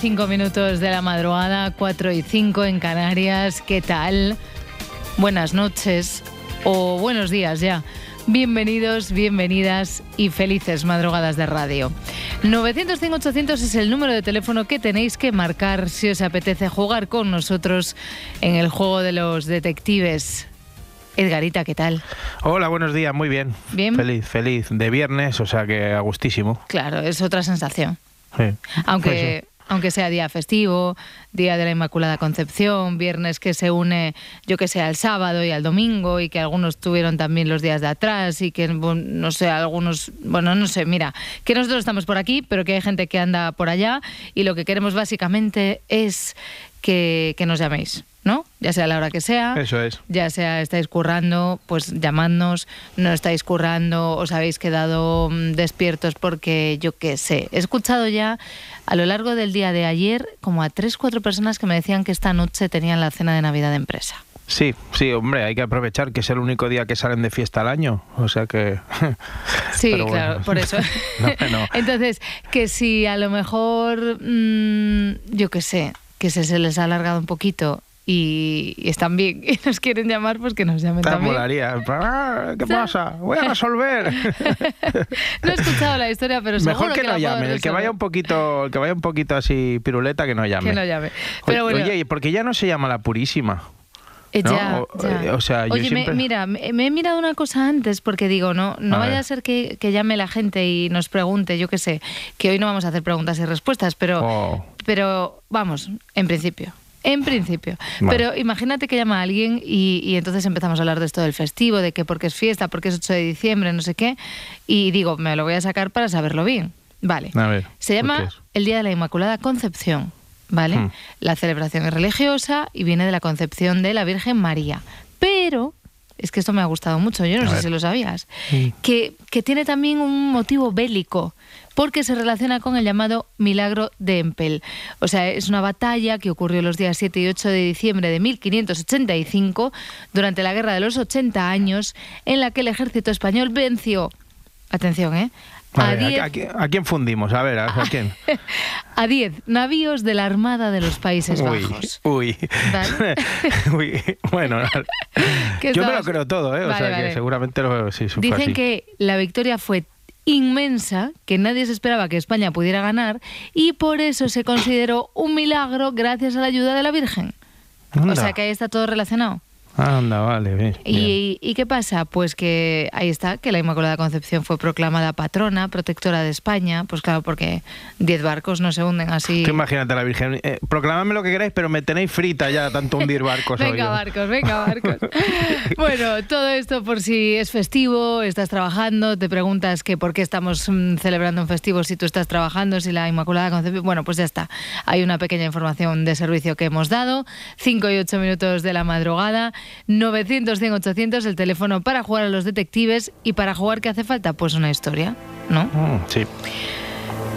Cinco y cinco minutos de la madrugada, cuatro y cinco en Canarias. ¿Qué tal? Buenas noches o buenos días ya. Bienvenidos, bienvenidas y felices madrugadas de radio. 905-800 es el número de teléfono que tenéis que marcar si os apetece jugar con nosotros en el juego de los detectives. Edgarita, ¿qué tal? Hola, buenos días, muy bien. Bien. Feliz, feliz. De viernes, o sea que a gustísimo. Claro, es otra sensación. Sí. Aunque, aunque sea día festivo, día de la Inmaculada Concepción, viernes que se une, yo que sé, al sábado y al domingo, y que algunos tuvieron también los días de atrás, y que, no sé, algunos, bueno, no sé, mira, que nosotros estamos por aquí, pero que hay gente que anda por allá, y lo que queremos básicamente es que, que nos llaméis. ¿No? Ya sea la hora que sea. Eso es. Ya sea estáis currando, pues llamadnos, no estáis currando, os habéis quedado mm, despiertos porque yo qué sé. He escuchado ya a lo largo del día de ayer como a tres, cuatro personas que me decían que esta noche tenían la cena de Navidad de empresa. Sí, sí, hombre, hay que aprovechar que es el único día que salen de fiesta al año, o sea que... Sí, bueno. claro, por eso. No, no. Entonces, que si a lo mejor, mm, yo qué sé, que se, se les ha alargado un poquito y, y están bien y nos quieren llamar, pues que nos llamen Te también. molaría. Ah, ¿Qué pasa? Voy a resolver. No he escuchado la historia, pero seguro Mejor que, la no puedo llame. El que vaya un poquito, el que vaya un poquito así piruleta, que no llame. Que no llame. Pero Oye, bueno, Oye, porque ya no se llama la purísima. eh, ¿no? ya, O- ya. o sea, yo Oye, me- siempre- mira, me, me he mirado una cosa antes porque digo, no, no A vaya ver. a ser que, que llame la gente y nos pregunte, yo qué sé, que hoy no vamos a hacer preguntas y respuestas, pero, Oh. pero vamos, en principio. En principio. Vale. Pero imagínate que llama a alguien y, y entonces empezamos a hablar de esto del festivo, de que porque es fiesta, porque es 8 de diciembre, no sé qué. Y digo, me lo voy a sacar para saberlo bien. Vale. A ver, Se ¿por qué llama el Día de la Inmaculada Concepción. ¿Vale? Hmm. La celebración es religiosa y viene de la concepción de la Virgen María. Pero, es que esto me ha gustado mucho, yo no A sé ver. si lo sabías, que, que tiene también un motivo bélico, porque se relaciona con el llamado Milagro de Empel. O sea, es una batalla que ocurrió los días 7 y 8 de diciembre de 1585, durante la Guerra de los 80 años, en la que el ejército español venció, atención, ¿eh? A A ver, ¿a, 10 a quién- a quién fundimos? A ver, ¿a, quién? a 10 navíos de la Armada de los Países Bajos. uy. Vale. Uy, bueno, yo me lo creo todo, ¿eh? O sea vale. que seguramente lo, sí, Dicen así. que la victoria fue inmensa, que nadie se esperaba que España pudiera ganar y por eso se consideró un milagro gracias a la ayuda de la Virgen. O sea que ahí está todo relacionado. Anda, vale, bien. bien. ¿Y, ¿Y qué pasa? Pues que ahí está, que la Inmaculada Concepción fue proclamada patrona, protectora de España, pues claro, porque 10 barcos no se hunden así. Imagínate la Virgen, eh, proclamadme lo que queráis, pero me tenéis frita ya tanto hundir barcos. Venga, barcos, venga, barcos. bueno, todo esto por si es festivo, estás trabajando, te preguntas que por qué estamos mm, celebrando un festivo si tú estás trabajando, si la Inmaculada Concepción. Bueno, pues ya está. Hay una pequeña información de servicio que hemos dado. 5 y 8 minutos de la madrugada. 900, 100, 800, el teléfono para jugar a los detectives. ¿Y para jugar qué hace falta? Pues una historia, ¿no? Mm, sí.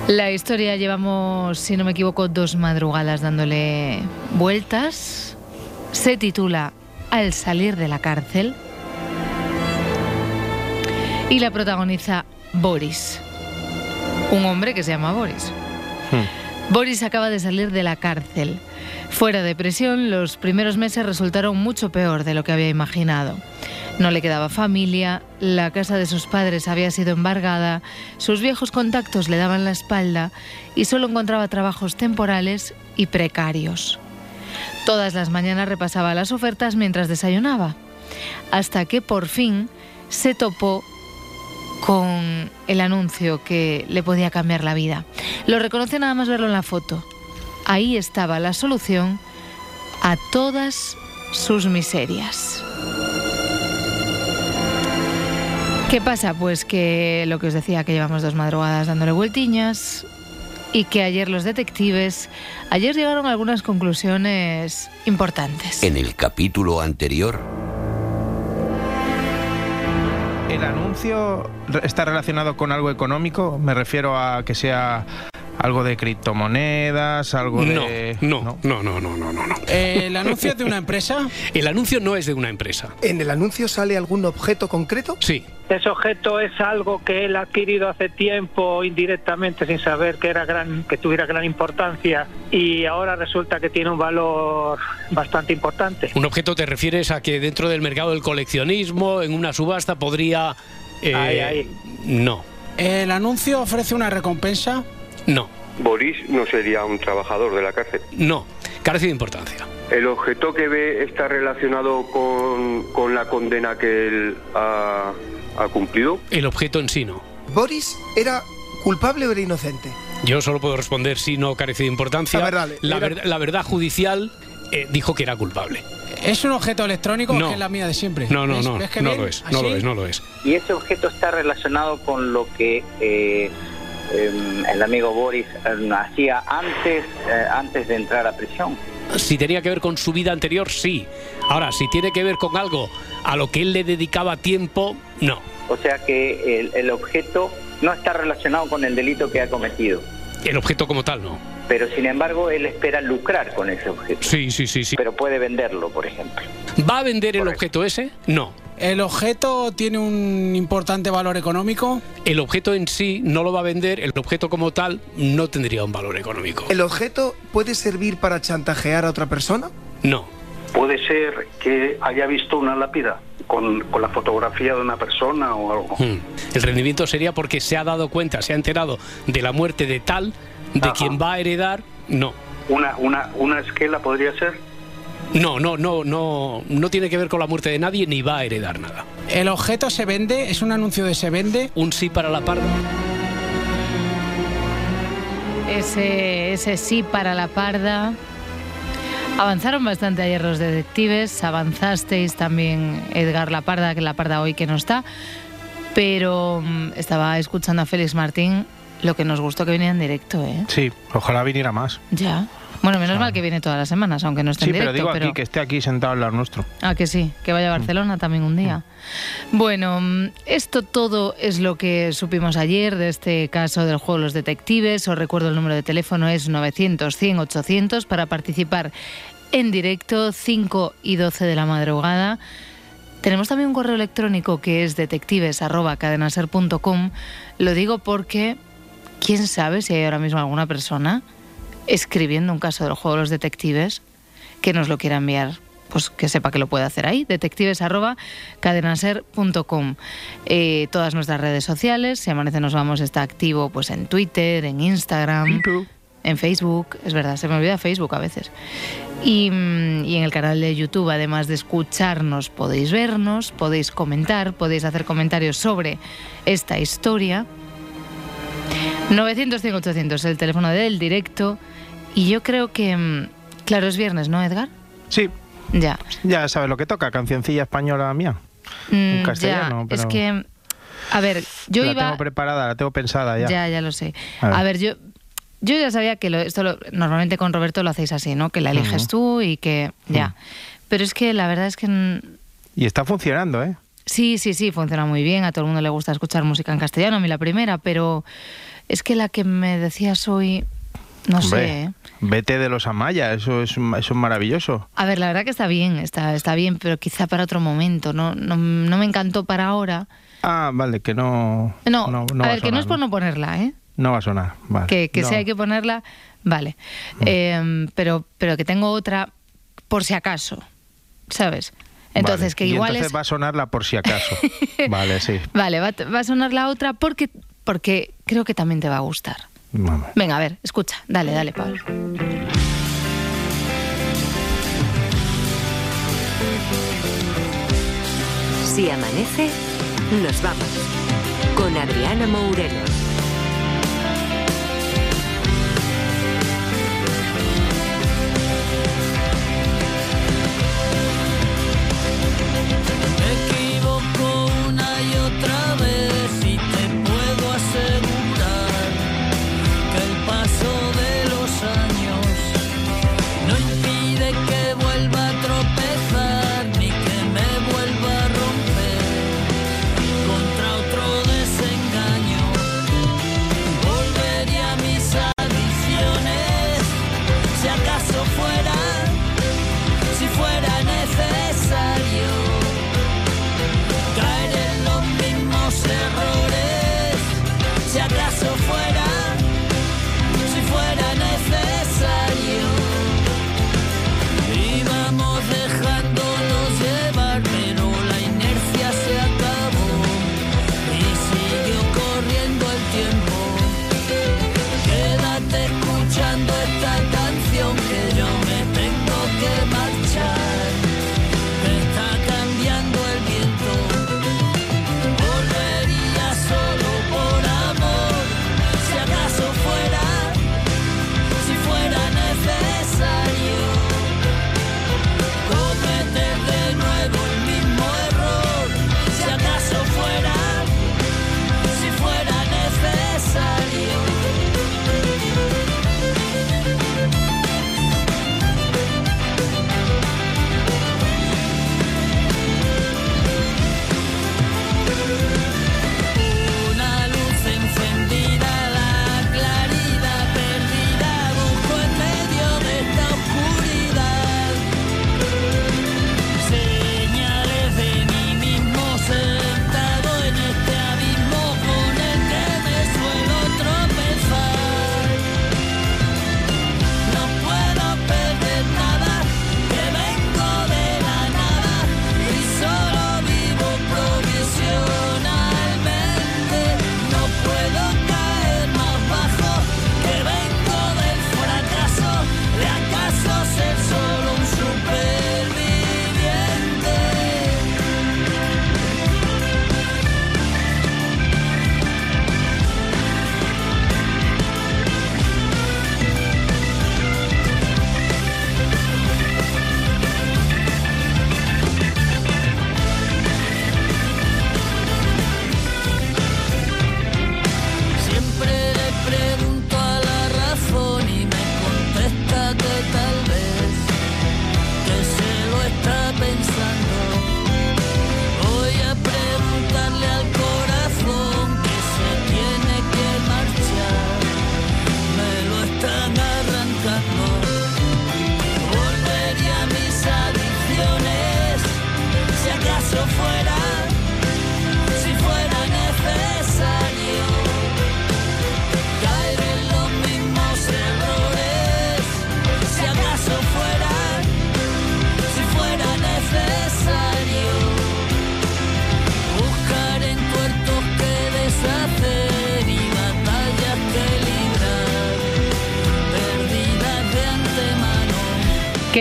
La historia llevamos, si no me equivoco, dos madrugadas dándole vueltas. Se titula Al salir de la cárcel. Y la protagoniza Boris. Un hombre que se llama Boris. Mm. Boris acaba de salir de la cárcel. Fuera de prisión, los primeros meses resultaron mucho peor de lo que había imaginado. No le quedaba familia, la casa de sus padres había sido embargada, sus viejos contactos le daban la espalda y solo encontraba trabajos temporales y precarios. Todas las mañanas repasaba las ofertas mientras desayunaba, hasta que por fin se topó con el anuncio que le podía cambiar la vida. Lo reconoce nada más verlo en la foto. Ahí estaba la solución a todas sus miserias. ¿Qué pasa? Pues que lo que os decía, que llevamos dos madrugadas dándole vueltiñas y que ayer los detectives, ayer llegaron a algunas conclusiones importantes. En el capítulo anterior, ¿El anuncio está relacionado con algo económico? Me refiero a que sea algo de criptomonedas, algo No, de... no, no, no, no, no, no, no. ¿El anuncio es de una empresa? El anuncio no es de una empresa. ¿En el anuncio sale algún objeto concreto? Sí. Ese objeto es algo que él ha adquirido hace tiempo indirectamente sin saber que era gran, que tuviera gran importancia y ahora resulta que tiene un valor bastante importante. Un objeto te refieres a que dentro del mercado del coleccionismo, en una subasta, podría... eh, Ahí, ahí. No, ¿El anuncio ofrece una recompensa? No, Boris no sería un trabajador de la cárcel. no. Carece de importancia. ¿El objeto que ve está relacionado con, con la condena que él ha, ha cumplido? El objeto en sí no. ¿Boris era culpable o era inocente? Yo solo puedo responder si no carece de importancia. A ver, dale. la, Era- ver- la verdad judicial eh, dijo que era culpable. ¿Es un objeto electrónico No. o que es la mía de siempre? No, no, ¿Ves- no, ves qué no lo es, no lo es, no lo es. Y ese objeto está relacionado con lo que eh, em, el amigo Boris em, hacía antes, eh, antes de entrar a prisión. Si tenía que ver con su vida anterior, sí. Ahora, si tiene que ver con algo a lo que él le dedicaba tiempo, no. O sea que el, el objeto no está relacionado con el delito que ha cometido. El objeto como tal, no. Pero sin embargo, él espera lucrar con ese objeto. Sí, sí, sí, sí. Pero puede venderlo, por ejemplo. ¿Va a vender el objeto ese? No. ¿El objeto tiene un importante valor económico? El objeto en sí no lo va a vender, el objeto como tal no tendría un valor económico. ¿El objeto puede servir para chantajear a otra persona? No. Puede ser que haya visto una lápida con, con la fotografía de una persona o algo. Hmm. El rendimiento sería porque se ha dado cuenta, se ha enterado de la muerte de tal, de Ajá. quien va a heredar. No. Una, una, una esquela podría ser. No, no, no, no, no tiene que ver con la muerte de nadie ni va a heredar nada. ¿El objeto se vende? ¿Es un anuncio de se vende? Un sí para la parda. Ese, ese sí para la parda. Avanzaron bastante ayer los detectives, avanzasteis también Edgar La Parda, que La Parda hoy que no está, pero mm, estaba escuchando a Félix Martín, lo que nos gustó que viniera en directo, ¿eh? Sí, ojalá viniera más. Ya. Bueno, menos mal que viene todas las semanas, aunque no esté Sí, en pero directo. digo aquí que esté aquí sentado al lado nuestro. Ah, que sí, que vaya a Barcelona también un día. Bueno, mm, esto todo es lo que supimos ayer de este caso del juego de los detectives. Os recuerdo el número de teléfono es 900 100 800 para participar en directo 5 y 12 de la madrugada. Tenemos también un correo electrónico que es detectives@cadenaser.com. Lo digo porque quién sabe si hay ahora mismo alguna persona escribiendo un caso del juego de los detectives que nos lo quiera enviar, pues que sepa que lo puede hacer ahí, detectives.cadenaser.com. Eh, todas nuestras redes sociales, si amanece nos vamos, está activo pues en Twitter, en Instagram, en Facebook, es verdad, se me olvida Facebook a veces. Y, mm, y en el canal de YouTube, además de escucharnos, podéis vernos, podéis comentar, podéis hacer comentarios sobre esta historia. 900 100 800 el teléfono del directo. Y yo creo que, mm, claro, es viernes, ¿no, Edgar? Sí, Ya. ya sabes lo que toca, cancioncilla española mía. Mm, En castellano, ya. Es pero- que, a ver, yo la iba... tengo preparada, la tengo pensada ya. Ya, ya lo sé. A ver. A ver, yo, yo ya sabía que lo- esto lo- normalmente con Roberto lo hacéis así, ¿no? Que la eliges tú y que ya. Pero es que la verdad es que mm, Y está funcionando, ¿eh? sí, sí, sí, funciona muy bien. A todo el mundo le gusta escuchar música en castellano, a mí la primera, pero es que la que me decías hoy, no Hombre, sé. ¿eh? Vete de los Amaya, eso es, eso es maravilloso. A ver, la verdad que está bien, está, está bien, pero quizá para otro momento. No, no, no me encantó para ahora. Ah, vale, que no. No, no, a va ver, que no sonar, es por no ponerla, ¿eh? No va a sonar, vale. que, que No. si hay que ponerla, vale. Eh, pero, pero que tengo otra por si acaso, ¿sabes? Entonces, Vale. que Y igual entonces es... va a sonarla por si acaso. vale, sí. Vale, va, va a sonar la otra porque, porque creo que también te va a gustar. Venga, a ver, escucha. Dale, dale, Pablo. Si amanece, nos vamos. Con Adriana Mourelo.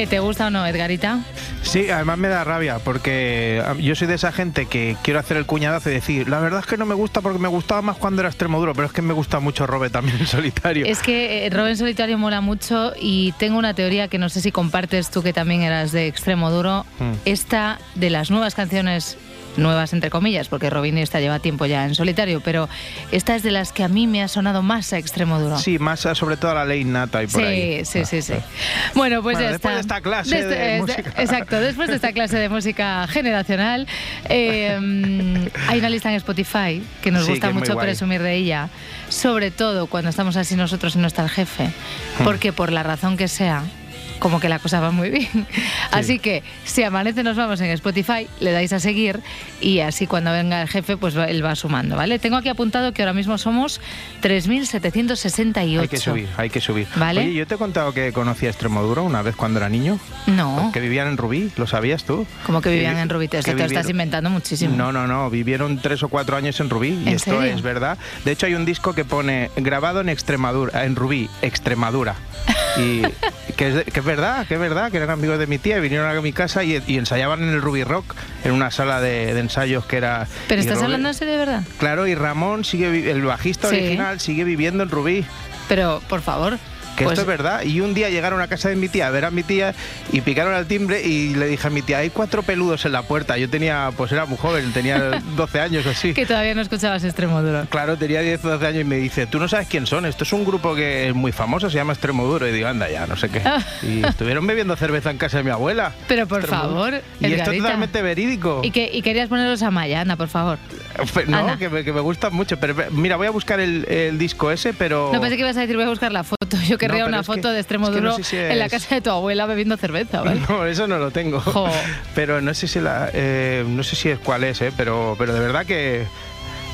¿Qué te gusta o no, Edgarita? Sí, además me da rabia porque ah, yo soy de esa gente que quiero hacer el cuñadazo y decir, la verdad es que no me gusta porque me gustaba más cuando era extremo duro, pero es que me gusta mucho Robe también en solitario. Es que eh, Robin Solitario mola mucho y tengo una teoría que no sé si compartes tú que también eras de extremo duro. Mm. Esta de las nuevas canciones nuevas entre comillas, porque Robin esta lleva tiempo ya en solitario, pero esta es de las que a mí me ha sonado más a extremo duro. Sí, más ah, sobre todo a la ley nata y por sí, ahí. sí, sí, sí. Bueno, pues Bueno, ya después está. de esta clase de es- música. Exacto, después de esta clase de música generacional, eh, hay una lista en Spotify que nos Sí, gusta que mucho presumir de ella, sobre todo cuando estamos así nosotros y no está el jefe, Hmm. porque por la razón que sea, como que la cosa va muy bien. Así que si amanece nos vamos en Spotify, le dais a seguir y así cuando venga el jefe, pues él va sumando, ¿vale? Tengo aquí apuntado que ahora mismo somos 3.768. Hay que subir, hay que subir. Vale. Oye, yo te he contado que conocí a Extremoduro una vez cuando era niño. No. Que vivían en Rubí, ¿lo sabías tú? Como que vivían vi- en Rubí, te, te lo estás inventando muchísimo. No, no, no, vivieron tres o cuatro años en Rubí y ¿En esto serio? es verdad. De hecho hay un disco que pone grabado en Extremadura, en Rubí, Extremadura. Y que es, que es verdad, que es verdad, que eran amigos de mi tía y vinieron a mi casa y, y ensayaban en el Rubí Rock, en una sala de, de ensayos que era... Pero estás Robert- hablando así de verdad. Claro, y Ramón sigue, el bajista Sí. original sigue viviendo en Rubí. Pero, por favor. Que pues- esto es verdad. Y un día llegaron a casa de mi tía a ver a mi tía y picaron al timbre y le dije a mi tía, hay cuatro peludos en la puerta. Yo tenía, pues era muy joven, tenía 12 años o así. Que todavía no escuchabas extremo duro. Claro, tenía 10 o 12 años y me dice, tú no sabes quién son, esto es un grupo que es muy famoso, se llama Extremo Duro. Y digo, anda ya, no sé qué. Y estuvieron bebiendo cerveza en casa de mi abuela. Pero por favor, Y esto es Edgarita. totalmente verídico. Y, que, y querías ponerlos a Maya, anda, por favor. No, Ana. que me, que me gustan mucho. Pero mira, voy a buscar el, el disco ese, pero... No pensé que ibas a decir, voy a buscar la foto. Yo querría pero una que- foto de extremo es que no duro sé si en la casa de tu abuela bebiendo cerveza, ¿vale? No, eso no lo tengo. Jo. Pero no sé si la, eh, no sé si es cuál es, eh, pero, pero de verdad que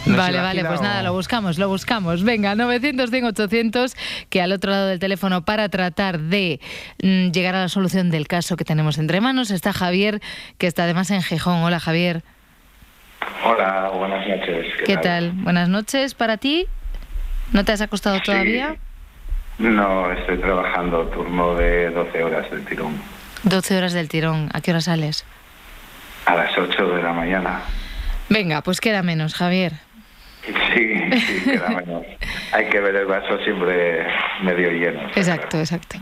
No Vale, vale, pues o- nada, lo buscamos, lo buscamos. Venga, 900, 100, 800, que al otro lado del teléfono para tratar de mm, llegar a la solución del caso que tenemos entre manos está Javier, que está además en Gijón. Hola Javier, Hola, buenas noches. ¿qué tal? Buenas noches para ti. ¿No te has acostado todavía? No, estoy trabajando turno de 12 horas del tirón. 12 horas del tirón. ¿A qué hora sales? A las 8 de la mañana. Venga, pues queda menos, Javier. Sí, sí, queda menos. Hay que ver el vaso siempre medio lleno. Exacto, exacto.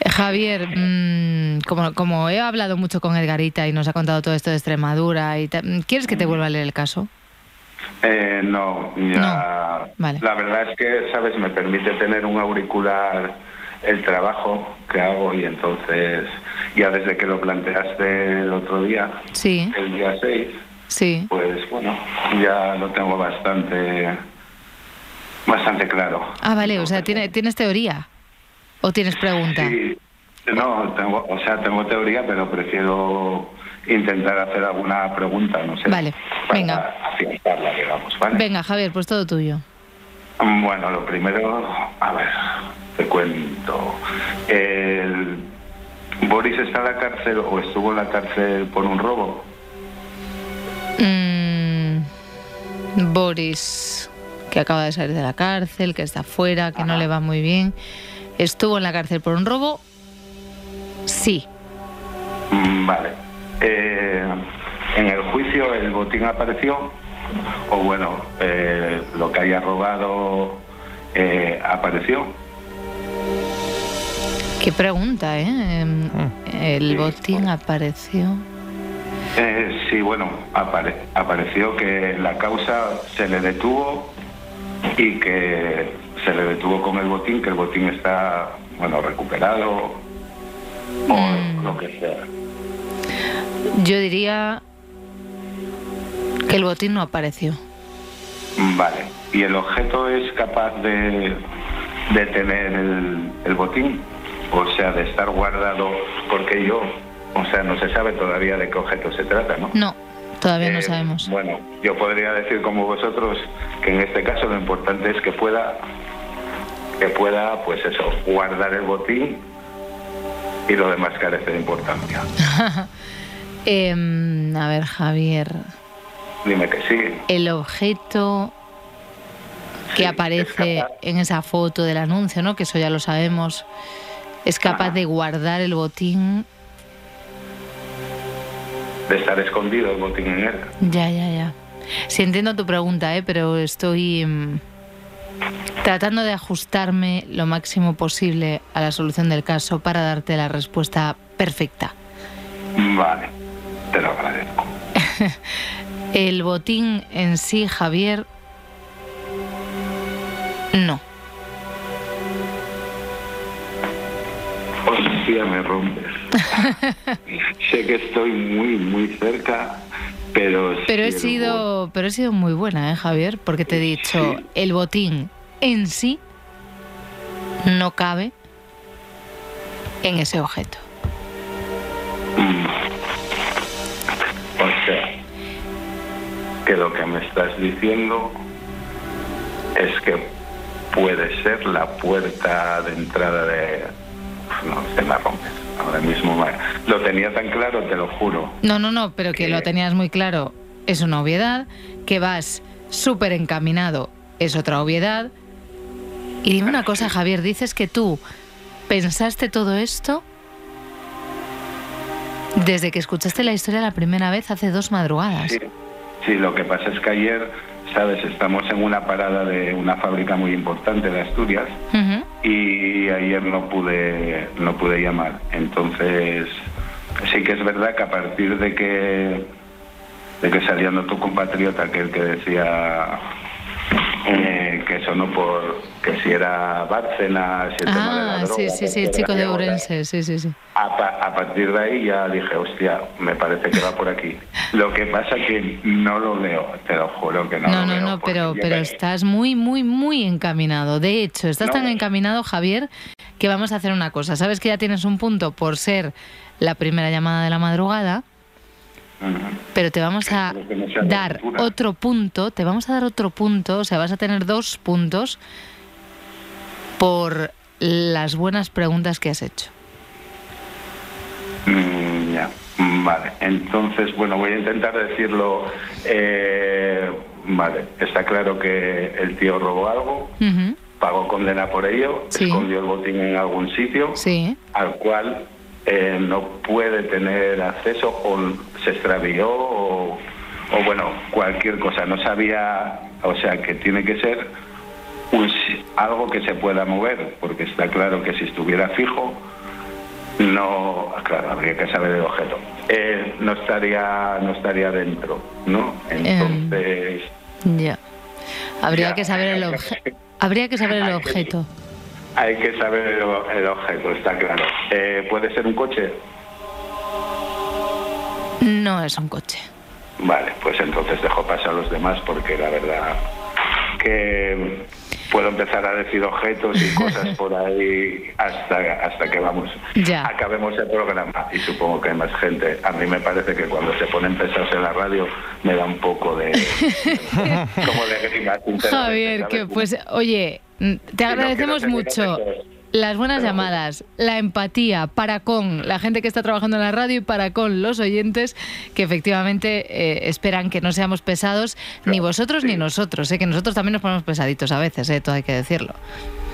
Eh, Javier, mm, como, como he hablado mucho con Edgarita y nos ha contado todo esto de Extremadura, y ¿quieres que te vuelva a leer el caso? Eh, no, ya. Vale. La verdad es que, ¿sabes? Me permite tener un auricular el trabajo que hago y entonces, ya desde que lo planteaste el otro día, Sí, el día 6, sí. pues bueno, ya lo tengo bastante, bastante claro. Ah, vale, o sea, ¿tiene- ¿tienes teoría? ¿O tienes pregunta? Sí, no, tengo, o sea, tengo teoría, pero prefiero intentar hacer alguna pregunta, no sé. Vale, para venga. afianzarla, digamos, ¿vale? Venga, Javier, pues todo tuyo. Bueno, lo primero, a ver, te cuento. El Boris está en la cárcel o estuvo en la cárcel por un robo. Mm, Boris, que acaba de salir de la cárcel, que está fuera, que no le va muy bien. ¿Estuvo en la cárcel por un robo? Sí. Mm, Vale. Eh, en el juicio el botín apareció, o bueno, eh, lo que haya robado eh, apareció. Qué pregunta, ¿eh? Em, El botín apareció. Eh, sí, bueno, apare- apareció que la causa se le detuvo y que se le detuvo con el botín, que el botín está, bueno, recuperado o lo que sea. Yo diría que el botín no apareció. Vale. ¿Y el objeto es capaz de, de tener el, el botín? O sea, de estar guardado, porque yo, o sea, no se sabe todavía de qué objeto se trata, ¿no? No, todavía no Eh, sabemos. Bueno, yo podría decir como vosotros que en este caso lo importante es que pueda, que pueda, pues eso, guardar el botín y lo demás carece de importancia. Em, a ver, Javier, Dime que sí. el objeto que aparece en esa foto del anuncio, ¿no? Que eso ya lo sabemos. Es capaz de guardar el botín. De estar escondido el botín en él. Ya, ya, ya. Sí, entiendo tu pregunta, ¿eh? pero estoy mm, tratando de ajustarme lo máximo posible a la solución del caso para darte la respuesta perfecta. Vale, te lo agradezco. El botín en sí, Javier, no. Hostia, me rompes. sé que estoy muy, muy cerca, pero... Pero he sido, pero he sido muy buena, ¿eh, Javier? Porque te he dicho, el botín en sí no cabe en ese objeto. O que lo que me estás diciendo es que puede ser la puerta de entrada de... No, se me rompes. Ahora mismo lo tenía tan claro, te lo juro. No, no, no, pero que lo tenías muy claro, es una obviedad. Que vas súper encaminado, es otra obviedad. Y dime una cosa, Javier, dices que tú pensaste todo esto desde que escuchaste la historia la primera vez hace dos madrugadas. Sí, sí, lo que pasa es que ayer, sabes, estamos en una parada de una fábrica muy importante de Asturias y ayer no pude no pude llamar. Entonces, sí que es verdad que a partir de que de que saliendo tu compatriota aquel que decía eh, que sonó por que si era Bárcenas, si el tema de la Ah, droga, sí, sí, sí, el chico de Ourense, sí, sí, sí. a, pa- a partir de ahí ya dije, hostia, me parece que va por aquí. Lo que pasa que no lo veo, te lo juro que no, No, lo no, no, porque pero, pero estás muy, muy, muy encaminado. De hecho, estás No. tan encaminado, Javier, que vamos a hacer una cosa. Sabes que ya tienes un punto por ser la primera llamada de la madrugada pero te vamos a dar otro punto, te vamos a dar otro punto, o sea, vas a tener dos puntos por las buenas preguntas que has hecho. Mm, ya, vale. Entonces, bueno, voy a intentar decirlo. eh, vale, está claro que el tío robó algo, pagó condena por ello, Sí. escondió el botín en algún sitio, Sí, al cual eh, no puede tener acceso o se extravió o, o, bueno, cualquier cosa. No sabía, o sea, que tiene que ser un algo que se pueda mover, porque está claro que si estuviera fijo, no, claro, habría que saber el objeto. Eh, no estaría, no estaría dentro, ¿no? Entonces, ya. Habría Ya. que saber el objeto. Habría que saber el objeto. Hay que saber el, el objeto, está claro. Eh, ¿Puede ser un coche? No es un coche. Vale, pues entonces dejo pasar a los demás porque la verdad que puedo empezar a decir objetos y cosas por ahí hasta, hasta que vamos Ya. acabemos el programa y supongo que hay más gente. A mí me parece que cuando se ponen pesados en la radio me da un poco de como de grima. Javier, que pues, oye, te agradecemos mucho las buenas llamadas, la empatía para con la gente que está trabajando en la radio y para con los oyentes que efectivamente eh, esperan que no seamos pesados, ni vosotros ni nosotros, eh, que nosotros también nos ponemos pesaditos a veces, eh, todo hay que decirlo.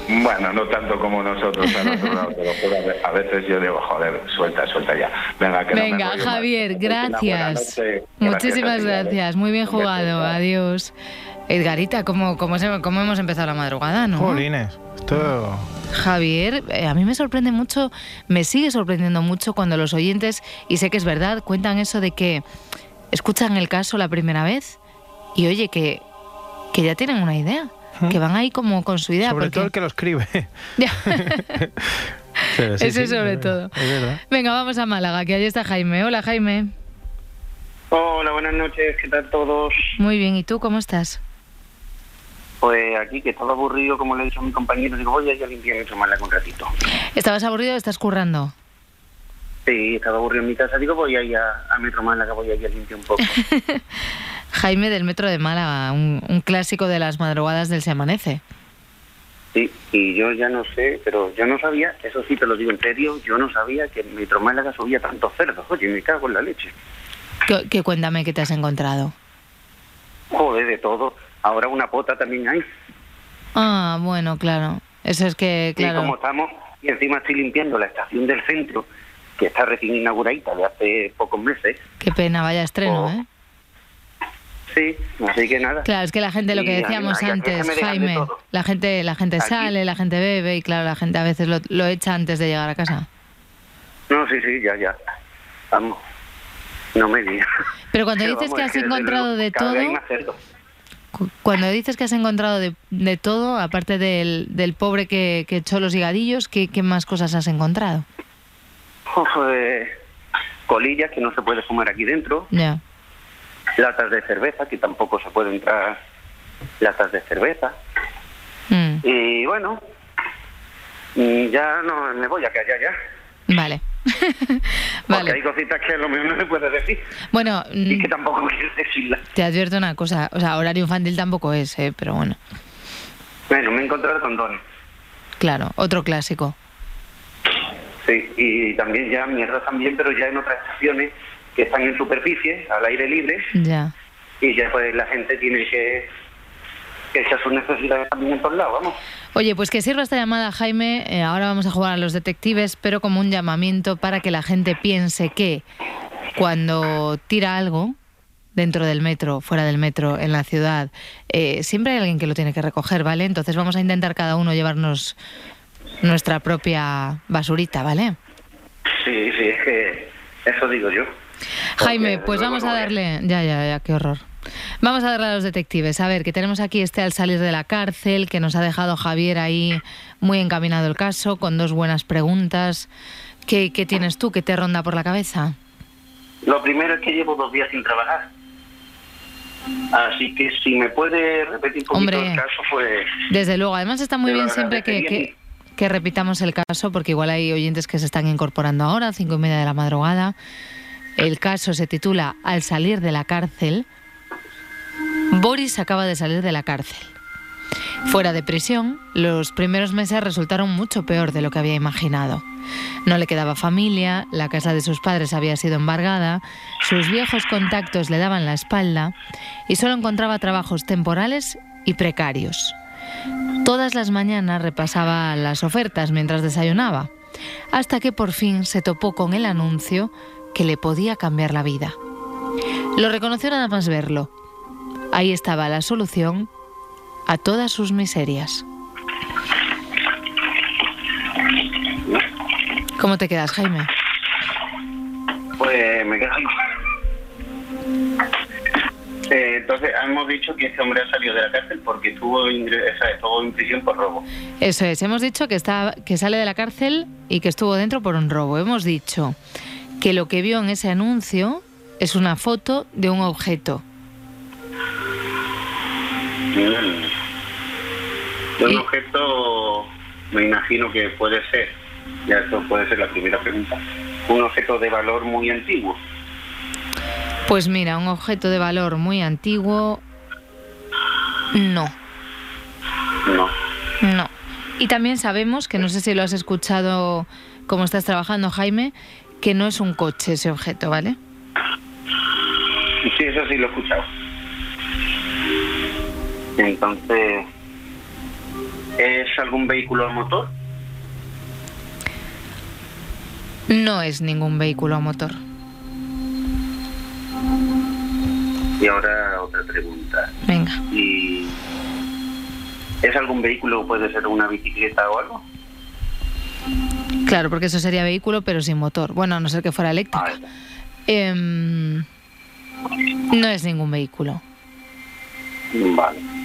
Bueno, no tanto como nosotros a a veces yo digo, joder, suelta, suelta ya. Venga, que no me. Javier, gracias. noche. Muchísimas gracias, muy bien jugado, adiós. Edgarita, ¿cómo, cómo, se- cómo hemos empezado la madrugada, no? Jolines, esto... Javier, eh, a mí me sorprende mucho, me sigue sorprendiendo mucho cuando los oyentes, y sé que es verdad, cuentan eso de que escuchan el caso la primera vez y oye, que, que ya tienen una idea, que van ahí como con su idea. Sobre porque- todo el que lo escribe. Ya. Pero sí, Eso sí, sobre es- todo. Es. Venga, vamos a Málaga, que allí está Jaime. Hola Jaime. Hola, buenas noches, ¿qué tal todos? Muy bien, ¿y tú cómo estás? Pues aquí que estaba aburrido, como le he dicho a mi compañero, digo, voy a ir a limpiar mi Málaga un ratito. ¿Estabas aburrido o estás currando? Sí, estaba aburrido en mi casa, digo, voy a ir a, a Metro Málaga, voy a ir a limpiar un poco. Jaime del Metro de Málaga, un, un clásico de las madrugadas del Se Amanece. Sí, y yo ya no sé, pero yo no sabía, eso sí te lo digo en serio, yo no sabía que en Metro Málaga subía tantos cerdos. Oye, me cago en la leche. Que, que cuéntame qué te has encontrado. Joder, de todo. Ahora una pota también hay. Ah, bueno, claro. Eso es que, Y como claro. estamos, y encima estoy limpiando la estación del centro, que está recién inauguradita de hace pocos meses. Qué pena, vaya estreno, Oh. ¿eh? Sí, así que nada. Claro, es que la gente, lo que decíamos antes, de Jaime, la gente, la gente Aquí. sale, la gente bebe y claro, la gente a veces lo, lo echa antes de llegar a casa. No, sí, sí, ya, ya. Vamos. No me digas. Pero cuando Pero dices vamos, que has encontrado de hay todo, cuando dices que has encontrado de, de todo, aparte del, del pobre que, que echó los higadillos, ¿qué, qué más cosas has encontrado? Joder, colillas que no se puede fumar aquí dentro, Ya. latas de cerveza que tampoco se puede entrar latas de cerveza. Mm, Y bueno, mm, ya no me voy a callar ya. vale. Porque vale. hay cositas que a lo mejor no se puede decir. Bueno, Y mm, que tampoco quiero decirlas. te advierto una cosa, o sea, horario infantil tampoco es, ¿eh? pero bueno, Bueno, me he encontrado condones. claro, otro clásico. Sí, y también ya mierda también, pero ya en otras estaciones que están en superficie, al aire libre, Ya. y ya pues la gente tiene que, que echar sus necesidades también en todos lados, vamos. Oye, pues que sirva esta llamada, Jaime. Eh, ahora vamos a jugar a los detectives, pero como un llamamiento para que la gente piense que cuando tira algo dentro del metro, fuera del metro, en la ciudad, eh, siempre hay alguien que lo tiene que recoger, ¿vale? Entonces vamos a intentar cada uno llevarnos nuestra propia basurita, ¿vale? Sí, sí, es que eso digo yo. Jaime, pues vamos a- darle... Ya, ya, ya, qué horror. Vamos a darle a los detectives. A ver, que tenemos aquí este al salir de la cárcel, que nos ha dejado Javier ahí muy encaminado el caso, con dos buenas preguntas. ¿Qué, qué tienes tú? ¿Qué te ronda por la cabeza? Lo primero es que llevo dos días sin trabajar. Así que si me puede repetir un poquito Hombre. el caso, pues... Desde luego, además está muy bien siempre que, agradecería. que, que repitamos el caso, porque igual hay oyentes que se están incorporando ahora, cinco y media de la madrugada. El caso se titula Al salir de la cárcel. Boris acaba de salir de la cárcel. Fuera de prisión, los primeros meses resultaron mucho peor de lo que había imaginado. No le quedaba familia, la casa de sus padres había sido embargada, sus viejos contactos le daban la espalda y solo encontraba trabajos temporales y precarios. Todas las mañanas repasaba las ofertas mientras desayunaba, hasta que por fin se topó con el anuncio que le podía cambiar la vida. Lo reconoció nada más verlo. Ahí estaba la solución a todas sus miserias. ¿Cómo te quedas, Jaime? Pues me quedo eh, entonces, hemos dicho que este hombre ha salido de la cárcel porque estuvo, estuvo en prisión por robo. Eso es, hemos dicho que, está, que sale de la cárcel y que estuvo dentro por un robo. Hemos dicho que lo que vio en ese anuncio es una foto de un objeto. Mm. Un objeto, me imagino que puede ser, ya esto puede ser la primera pregunta, un objeto de valor muy antiguo. Pues mira, un objeto de valor muy antiguo. No, No. no. Y también sabemos, que no sé si lo has escuchado como estás trabajando, Jaime, que no es un coche ese objeto, ¿vale? Sí, eso sí lo he escuchado. Entonces, ¿es algún vehículo a motor? No es ningún vehículo a motor. Y ahora otra pregunta. Venga. ¿Y es algún vehículo, puede ser una bicicleta o algo? Claro, porque eso sería vehículo, pero sin motor. Bueno, a no ser que fuera eléctrico. Em, no es ningún vehículo. Vale.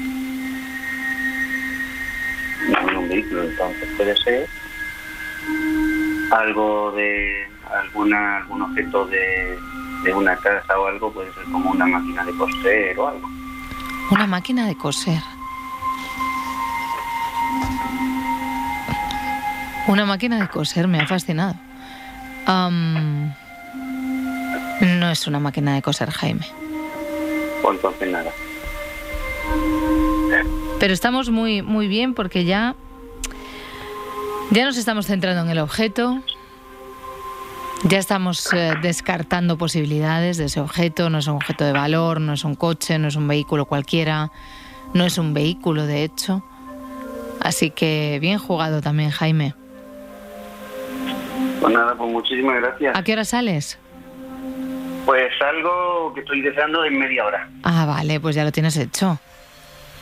Un vehículo, entonces puede ser algo de alguna algún objeto de, de una casa o algo, puede ser como una máquina de coser o algo. Una máquina de coser. Una máquina de coser me ha fascinado. No es una máquina de coser, Jaime. O entonces nada. Pero estamos muy, muy bien porque ya, ya nos estamos centrando en el objeto. Ya estamos eh, descartando posibilidades de ese objeto. No es un objeto de valor, no es un coche, no es un vehículo cualquiera. No es un vehículo, de hecho. Así que bien jugado también, Jaime. Pues nada, pues muchísimas gracias. ¿A qué hora sales? Pues algo que estoy deseando en media hora. Ah, vale, pues ya lo tienes hecho.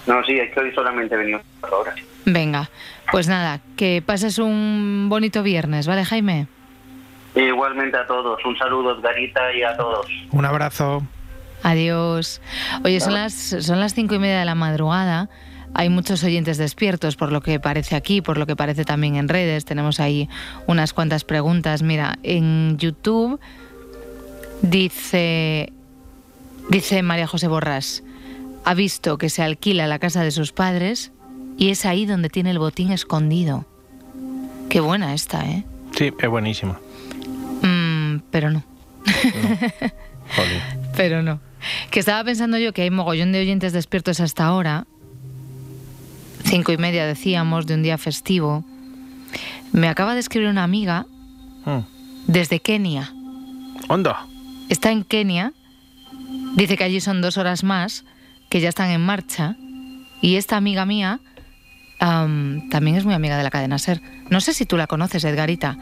No, sí, es que hoy solamente he venido cuatro horas. Venga, pues nada, que pases un bonito viernes, ¿vale, Jaime? Igualmente a todos. Un saludo, Edgarita, y a todos. Un abrazo. Adiós. Oye, son las, son las cinco y media de la madrugada. Hay muchos oyentes despiertos, por lo que parece aquí, por lo que parece también en redes. Tenemos ahí unas cuantas preguntas. Mira, en YouTube dice, dice María José Borrás, ha visto que se alquila la casa de sus padres y es ahí donde tiene el botín escondido. Qué buena esta, ¿eh? Sí, es buenísima. Mm, pero no. Jolín. Pero no. Que estaba pensando yo que hay mogollón de oyentes despiertos hasta ahora. Cinco y media decíamos, de un día festivo. Me acaba de escribir una amiga Mm. desde Kenia. Onda. Está en Kenia. Dice que allí son dos horas más, que ya están en marcha. Y esta amiga mía am, también es muy amiga de la cadena Ser. No sé si tú la conoces, Edgarita,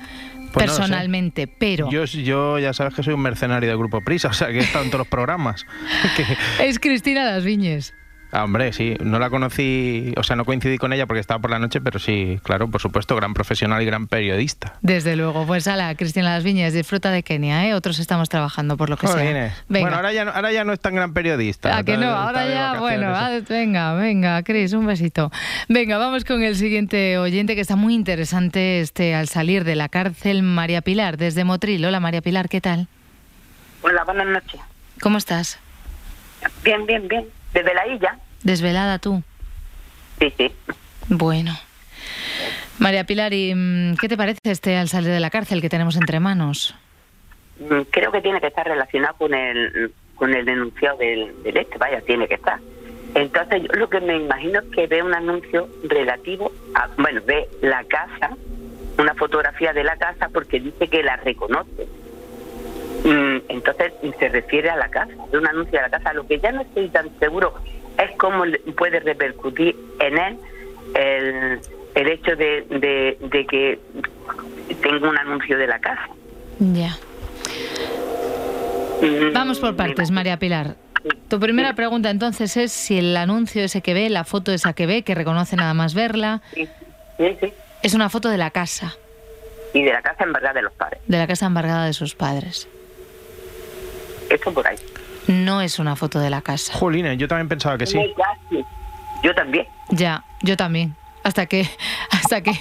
Pues no personalmente, pero Yo, yo ya sabes que soy un mercenario del Grupo Prisa, o sea que he estado en todos los programas. Que- es Cristina Las Viñes. Ah, hombre, sí, no la conocí, o sea, no coincidí con ella porque estaba por la noche, pero sí, claro, por supuesto, gran profesional y gran periodista. Desde luego, pues ala, Cristina Las Viñas, disfruta de Kenia, ¿eh? Otros estamos trabajando por lo que Jolines. sea. Venga. Bueno, ahora ya, no- ahora ya no es tan gran periodista. ¿A que no? Ahora ya, bueno, ah, venga, venga, Cris, un besito. Venga, vamos con el siguiente oyente que está muy interesante este al salir de la cárcel, María Pilar, desde Motril. Hola María Pilar, ¿qué tal? Hola, buenas noches. ¿Cómo estás? Bien, bien, bien. Desde la isla. ¿Desvelada tú? Sí, sí. Bueno. María Pilar, ¿y mm, qué te parece este al salir de la cárcel que tenemos entre manos? mm, creo que tiene que estar relacionado con el con el denunciado del, del este, vaya, tiene que estar. Entonces yo lo que me imagino es que ve un anuncio relativo a, bueno, ve la casa, una fotografía de la casa porque dice que la reconoce. Entonces se refiere a la casa, de un anuncio de la casa. Lo que ya no estoy tan seguro es cómo puede repercutir en él el, el hecho de, de, de que tenga un anuncio de la casa. Ya. Mm, Vamos por partes, María Pilar. Tu primera pregunta entonces es si el anuncio ese que ve, la foto esa que ve, que reconoce nada más verla, Sí, sí. es una foto de la casa, Y de la casa verdad de los padres. de la casa embargada de sus padres. Eso por ahí. No es una foto de la casa. Jolines, yo también pensaba que sí. Yo también. Ya, yo también. Hasta que, hasta que,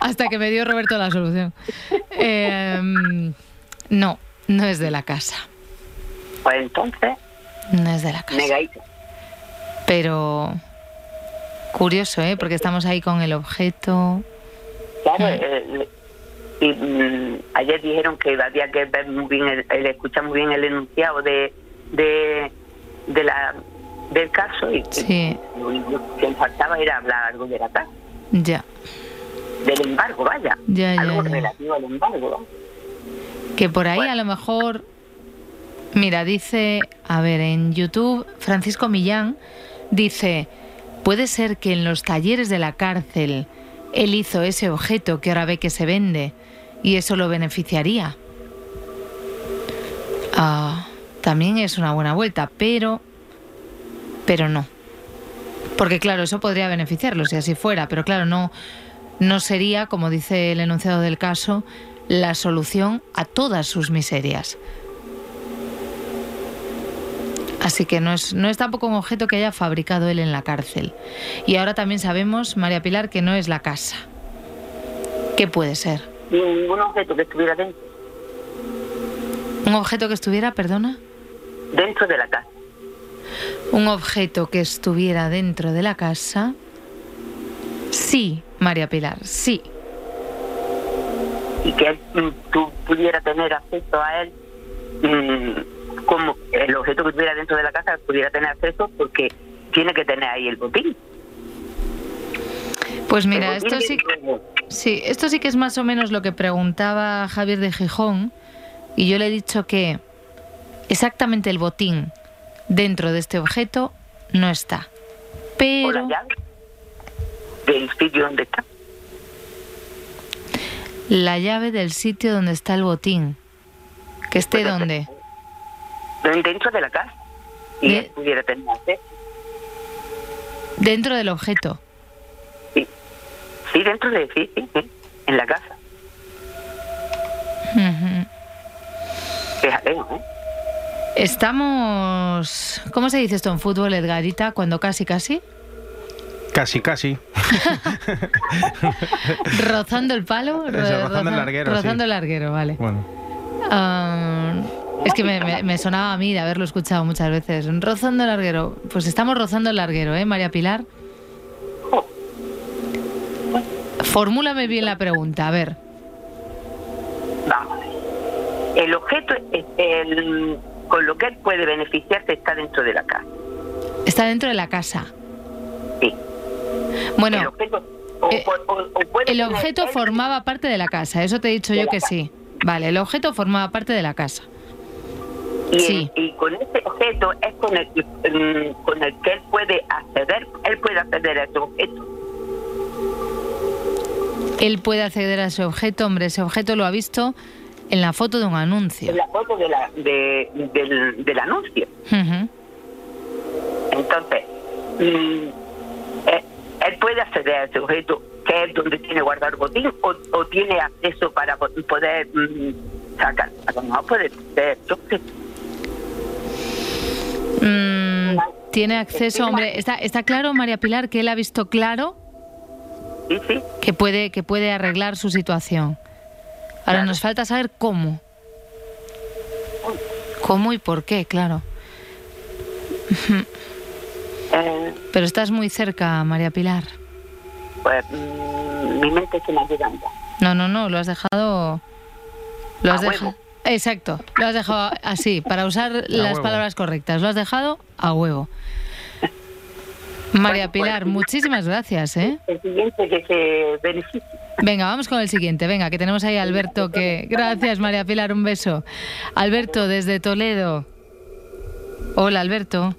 hasta que me dio Roberto la solución. Eh, no, no es de la casa. Pues entonces, No es de la casa. Pero curioso, ¿eh? Porque estamos ahí con el objeto. Claro, eh, y mm, ayer dijeron que había que ver muy bien, el, el- escuchar muy bien el enunciado de, de, de la del caso y Sí. lo único que faltaba era hablar algo de la casa, Ya, del embargo, vaya, Ya, ya, algo ya. relativo al embargo. que por ahí a lo mejor. Mira, dice, a ver, en YouTube, Francisco Millán dice: ¿Puede ser que en los talleres de la cárcel él hizo ese objeto que ahora ve que se vende y eso lo beneficiaría? Ah, también es una buena vuelta, pero. Pero no. Porque claro, eso podría beneficiarlo si así fuera, pero claro, no, no sería, como dice el enunciado del caso, la solución a todas sus miserias. Así que no es, no es tampoco un objeto que haya fabricado él en la cárcel. Y ahora también sabemos, María Pilar, que no es la casa. ¿Qué puede ser? Ningún objeto que estuviera dentro, ¿Un objeto que estuviera, perdona? dentro de la casa. Un objeto que estuviera dentro de la casa. Sí, María Pilar, sí. y que él, mm, tú pudieras tener acceso a él mm, como el objeto que estuviera dentro de la casa pudiera tener acceso porque tiene que tener ahí el botín. Pues mira, esto sí, luego- sí, esto sí que es más o menos lo que preguntaba Javier de Gijón y yo le he dicho que exactamente el botín dentro de este objeto no está. o Pero la llave del sitio donde está. la llave del sitio donde está el botín, que esté donde. Dentro de la casa. Y De- pudiera tener acceso. Dentro del objeto. Sí, dentro de sí, sí, sí, en la casa. Fíjate, ¿no? Estamos. ¿Cómo se dice esto en fútbol, Edgarita? Cuando casi, casi. Casi, casi. Rozando el palo. Eso, rozando el larguero, Rozando sí. el larguero, vale. Bueno, Ah, es que me, me- me sonaba a mí de haberlo escuchado muchas veces. Rozando el larguero. Pues estamos rozando el larguero, ¿eh, María Pilar? Formúlame bien la pregunta, a ver. Vamos. El objeto, el, con lo que él puede beneficiarse está dentro de la casa. Está dentro de la casa. Sí. Bueno, El objeto, o, eh, o- o- o puede el tener objeto él- formaba parte de la casa, eso te he dicho yo que casa. sí. Vale, el objeto formaba parte de la casa. y, el- sí. y con ese objeto es con el, que- mm, con el que él puede acceder, él puede acceder a ese objeto. Él puede acceder a ese objeto, hombre, ese objeto lo ha visto en la foto de un anuncio. En la foto de la, de, del, del anuncio. Ujú. Entonces, mm, eh, él puede acceder a ese objeto, que es donde tiene guardado el botín, o, o tiene acceso para po- poder mm, sacar. A lo mejor puede ser, yo sé. Mm, tiene acceso, hombre, está, está claro, María Pilar, que él ha visto claro Sí, sí. que puede, que puede arreglar su situación. Ahora nos falta saber cómo. ¿Cómo y por qué? Claro. Eh, Pero estás muy cerca, María Pilar. pues mm, mi mente se me ayuda. No, no, no, lo has dejado. Lo has dejado. Exacto, lo has dejado así, para usar las huevo. palabras correctas. Lo has dejado a huevo. María Pilar, muchísimas gracias, ¿eh? El siguiente que se beneficie. Venga, vamos con el siguiente. Venga, que tenemos ahí a Alberto que... Gracias, María Pilar, un beso. Alberto, desde Toledo. Hola, Alberto.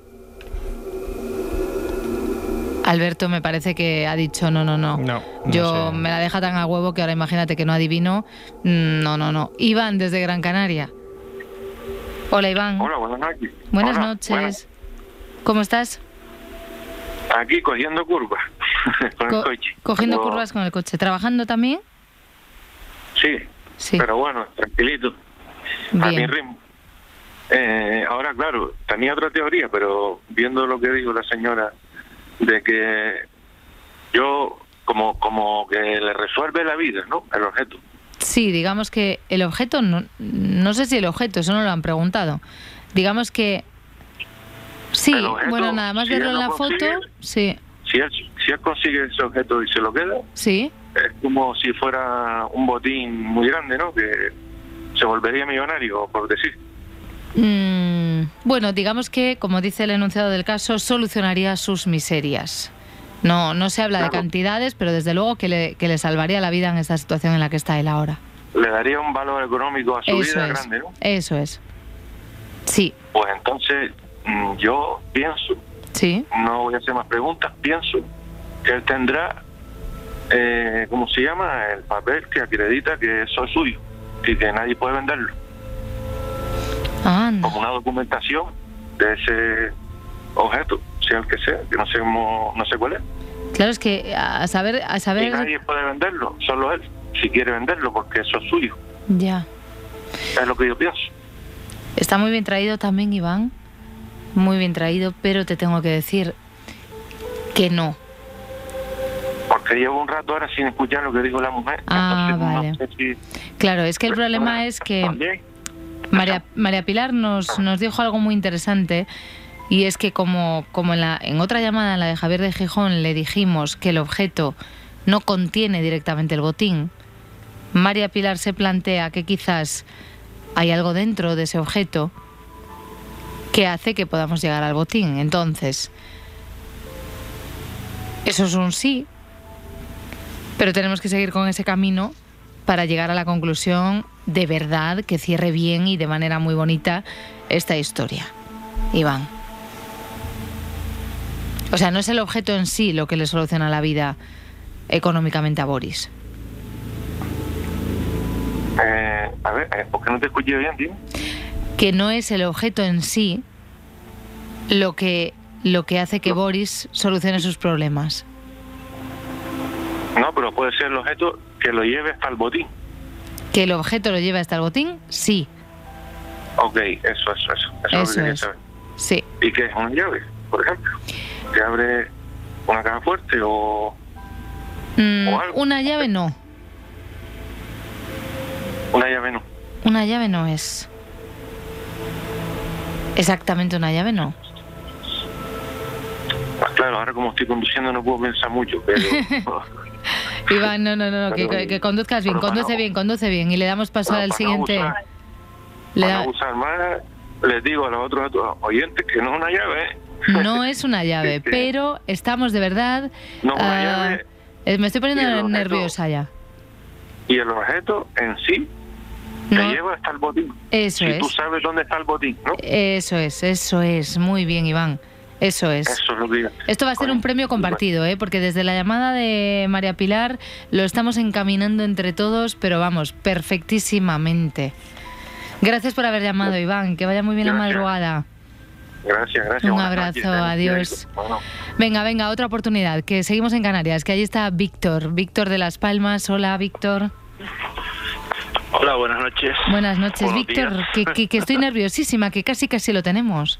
Alberto me parece que ha dicho no, no, no. No, Yo sé. me la deja tan a huevo que ahora imagínate que no adivino. Mm, No, no, no. Iván, desde Gran Canaria. Hola, Iván. Hola, buenas noches. Buenas Hola, noches. buenas. ¿Cómo estás? Aquí cogiendo curvas con Co- el coche. Cogiendo curvas con el coche. ¿Trabajando también? Sí, Sí. pero bueno, tranquilito. A mi ritmo. Eh, ahora, claro, tenía otra teoría, pero viendo lo que dijo la señora, de que yo como como que le resuelve la vida, ¿no? El objeto. Sí, digamos que el objeto, no, no sé si el objeto, eso no lo han preguntado. Digamos que sí, objeto, bueno, nada más si verlo en la foto, sí, Si él, si él consigue ese objeto y se lo queda, sí, es como si fuera un botín muy grande, ¿no? Que se volvería millonario, por decir. Mm, bueno, digamos que, como dice el enunciado del caso, solucionaría sus miserias. No, no se habla de cantidades, pero desde luego que le, que le salvaría la vida en esta situación en la que está él ahora. Le daría un valor económico a su Eso vida es, grande, ¿no? eso es. Sí, Pues entonces yo pienso, sí, no voy a hacer más preguntas, pienso que él tendrá, eh, ¿cómo se llama? El papel que acredita que eso es suyo y que nadie puede venderlo. Anda. Como una documentación de ese objeto, sea el que sea, que no sé, cómo- no sé cuál es. claro, es que a saber, a Y saber, nadie puede venderlo, solo él, si quiere venderlo, porque eso es suyo. ya. Es lo que yo pienso. Está muy bien traído también, Iván. Muy bien traído, pero te tengo que decir que no. Porque llevo un rato ahora sin escuchar lo que dijo la mujer. Ah, vale. no sé si Claro, es que el problema es que María, María Pilar nos, nos dijo algo muy interesante y es que como, como en, la, en otra llamada, en la de Javier de Gijón, le dijimos que el objeto no contiene directamente el botín, María Pilar se plantea que quizás hay algo dentro de ese objeto que hace que podamos llegar al botín. Entonces, eso es un sí, pero tenemos que seguir con ese camino para llegar a la conclusión de verdad que cierre bien y de manera muy bonita esta historia. Iván. O sea, no es el objeto en sí lo que le soluciona la vida económicamente a Boris. Eh, a ver, eh, ¿por qué no te escuché bien, tío? Que no es el objeto en sí lo que, lo que hace que Boris solucione sus problemas. No, pero puede ser el objeto que lo lleve hasta el botín. Que el objeto lo lleve hasta el botín, sí, Ok, eso, eso, eso. Eso, es lo que Eso es. saber. sí. ¿Y qué es una llave, por ejemplo? Que abre una caja fuerte o Mm, O algo. una llave no. una llave no. Una llave no es. Exactamente una llave no. Pues claro, ahora como estoy conduciendo no puedo pensar mucho, pero... Iván, no, no, no, que, que- que conduzcas bien, conduce bien, conduce bien. Y le damos paso al siguiente. abusar- Le da- abusar más, les digo a los otros oyentes que no es una llave, ¿eh? No es una llave, Sí, sí. pero estamos de verdad. No es una ah, llave eh, me estoy poniendo objeto- nerviosa ya. y el objeto en sí te lleva hasta el botín. Eso si es. tú sabes dónde está el botín, ¿no? Eso es, eso es. Muy bien, Iván. Eso es. Eso es lo que Esto va a ser un premio compartido, ¿eh? porque desde la llamada de María Pilar lo estamos encaminando entre todos, pero vamos, perfectísimamente. Gracias por haber llamado, Iván. Que vaya muy bien la madrugada. Gracias, gracias. Un abrazo, noches, adiós. Bueno. Venga, venga, otra oportunidad, que seguimos en Canarias, que allí está Víctor, Víctor de Las Palmas. Hola, Víctor. Hola, buenas noches. Buenas noches, Buenos Víctor, que, que- que estoy nerviosísima, que casi casi lo tenemos.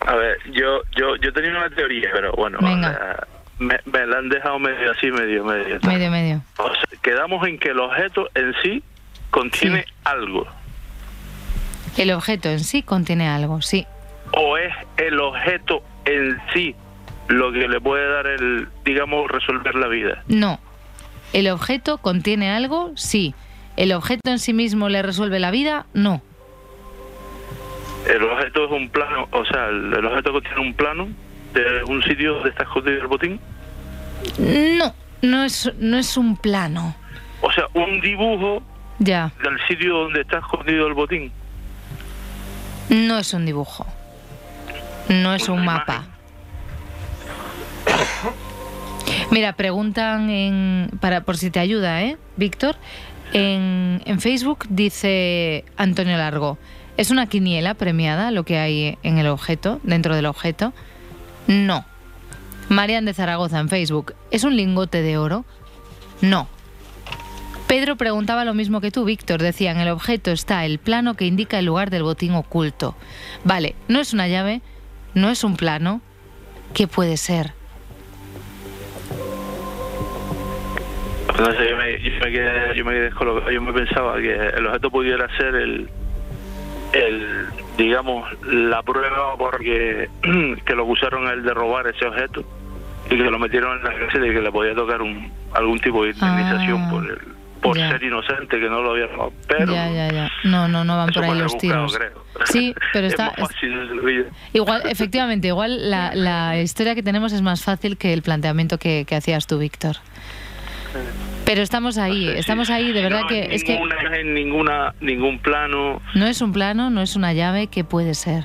A ver, yo yo yo tenía una teoría, pero bueno, Venga. me, me la han dejado medio así, medio, medio. Medio, medio. O sea, quedamos en que el objeto en sí contiene algo. El objeto en sí contiene algo, sí. O es el objeto en sí lo que le puede dar el, digamos, resolver la vida. No. ¿El objeto contiene algo? Sí. ¿El objeto en sí mismo le resuelve la vida? No. El objeto es un plano, o sea, el, objeto contiene un plano de un sitio donde está escondido el botín. No, no es, no es un plano. O sea, un dibujo Ya, del sitio donde está escondido el botín. no es un dibujo. No es un mapa. Mira, preguntan en, para, por si te ayuda, ¿eh, Víctor? En, Facebook dice Antonio Largo, ¿es una quiniela premiada lo que hay en el objeto, dentro del objeto? No. Marian de Zaragoza en Facebook, ¿es un lingote de oro? No. Pedro preguntaba lo mismo que tú, Víctor. Decía, en el objeto está el plano que indica el lugar del botín oculto. Vale, no es una llave, no es un plano. ¿Qué puede ser? No sé, yo me, yo me quedé, yo me quedé descolocado. Yo me pensaba que el objeto pudiera ser el, el digamos, la prueba porque que lo acusaron a él de robar ese objeto y que lo metieron en la cárcel y que le podía tocar un, algún tipo de indemnización Ah, por el, por ya. ser inocente, que no lo había robado. Pero ya, ya, ya. No, no, no van por ahí los rebuscado, tiros. creo. Sí, pero Es está... fácil. Igual, efectivamente, igual la, la historia que tenemos es más fácil que el planteamiento que, que hacías tú, Víctor. Pero estamos ahí, estamos ahí, de verdad No, que es que imagen, ninguna, ningún plano. no es un plano, no es una llave, ¿qué puede ser?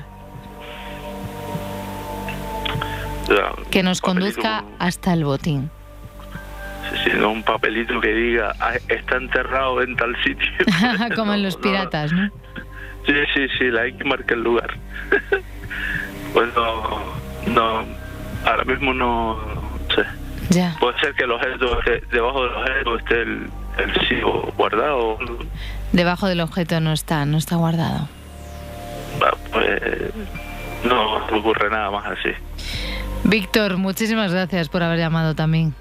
Que nos conduzca hasta el botín. Sí, sí, no, un papelito que diga "Ah, está enterrado en tal sitio. Como en los piratas, ¿no? Sí, sí, sí, la hay que marcar el lugar. pues no, no, ahora mismo no. Ya. Puede ser que el objeto esté, debajo del objeto esté el, el sitio guardado. Debajo del objeto no está, no está guardado. Ah, Pues no ocurre nada más así. Víctor, muchísimas gracias por haber llamado también.